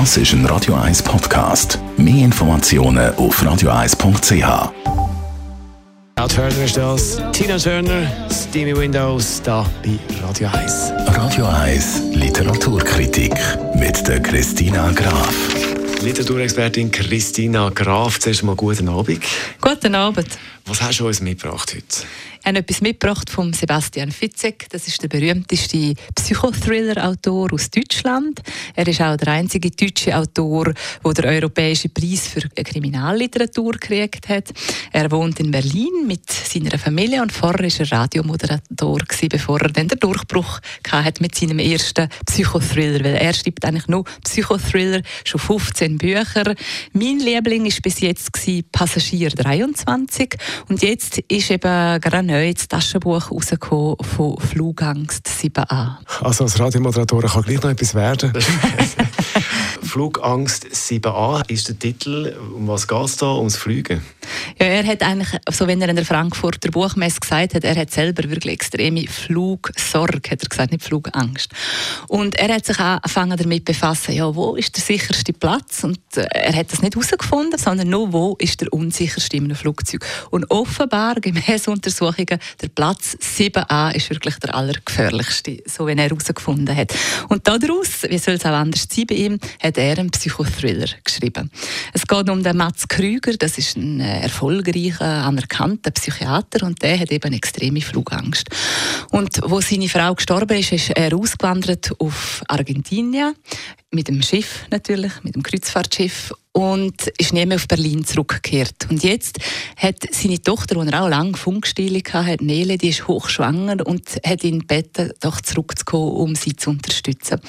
Das ist ein Radio 1 Podcast. Mehr Informationen auf radio1.ch. Al Turner ist das. Tina Turner, Steamy Windows, da bei Radio 1. Radio 1 Literaturkritik mit der Christina Graf. Literaturexpertin Christina Graf, zuerst mal guten Abend. Guten Abend. Was hast du uns mitgebracht heute? Ich habe etwas mitgebracht von Sebastian Fitzek. Das ist der berühmteste Psychothriller-Autor aus Deutschland. Er ist auch der einzige deutsche Autor, der den Europäischen Preis für Kriminalliteratur gekriegt hat. Er wohnt in Berlin mit seiner Familie und vorher war er Radiomoderator, bevor er dann den Durchbruch hatte mit seinem ersten Psychothriller. Weil er schreibt eigentlich nur Psychothriller, schon 15 Bücher. Mein Liebling war bis jetzt Passagier 23 und jetzt ist eben gerade neu das Taschenbuch rausgekommen von Flugangst 7a. Also als Radiomoderatorin kann gleich noch etwas werden. Flugangst 7a ist der Titel. Um was geht es da? Ums Fliegen? Er hat eigentlich, so wenn er in der Frankfurter Buchmesse gesagt hat, er hat selber wirklich extreme Flugsorge, hat er gesagt, nicht Flugangst. Und er hat sich angefangen damit befassen, ja, wo ist der sicherste Platz? Und äh, er hat das nicht herausgefunden, sondern nur, wo ist der unsicherste in einem Flugzeug. Und offenbar, gemäß Untersuchungen, der Platz 7a ist wirklich der allergefährlichste, so wie er herausgefunden hat. Und daraus, wie soll es auch anders sein bei ihm, hat er einen Psychothriller geschrieben. Es geht um den Mats Krüger, das ist ein äh, erfolgreicher, anerkannter Psychiater und der hat eben extreme Flugangst. Und wo seine Frau gestorben ist, ist er ausgewandert auf Argentinien mit dem Schiff natürlich, mit dem Kreuzfahrtschiff und ist nie mehr auf Berlin zurückgekehrt. Und jetzt hat seine Tochter, die er auch lange Funkstille hatte, Nele, die ist hochschwanger und hat ihn gebeten, doch zurückzukommen, um sie zu unterstützen.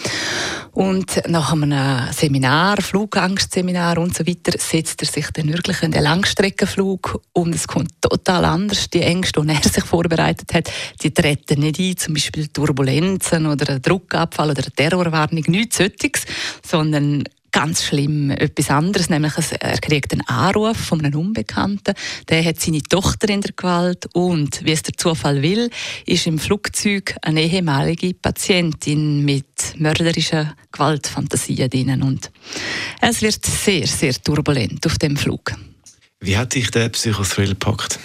Und nach einem Seminar, Flugangstseminar und so weiter, setzt er sich dann wirklich in den Langstreckenflug und es kommt total anders. Die Ängste, die er sich vorbereitet hat, die treten nicht ein, zum Beispiel Turbulenzen oder ein Druckabfall oder eine Terrorwarnung, nichts solches, sondern ganz schlimm etwas anderes, nämlich er kriegt einen Anruf von einem Unbekannten, der hat seine Tochter in der Gewalt und, wie es der Zufall will, ist im Flugzeug eine ehemalige Patientin mit mörderischen Gewaltfantasien drin und es wird sehr, sehr turbulent auf dem Flug. Wie hat dich der Psychothrill gepackt?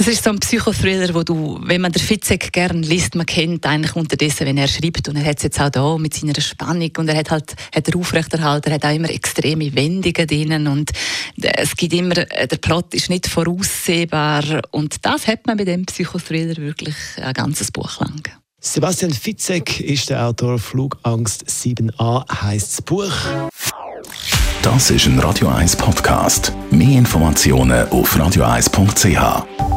Das ist so ein Psychothriller, wo du, wenn man den Fitzek gerne liest, man kennt eigentlich unterdessen, wenn er schreibt und er hat es jetzt auch da mit seiner Spannung und er hat halt hat er aufrechterhalten, er hat auch immer extreme Wendungen drinnen und es gibt immer, der Plot ist nicht voraussehbar und das hat man bei dem Psychothriller wirklich ein ganzes Buch lang. Sebastian Fitzek ist der Autor Flugangst 7a heißt das Buch. Das ist ein Radio 1 Podcast. Mehr Informationen auf radio1.ch.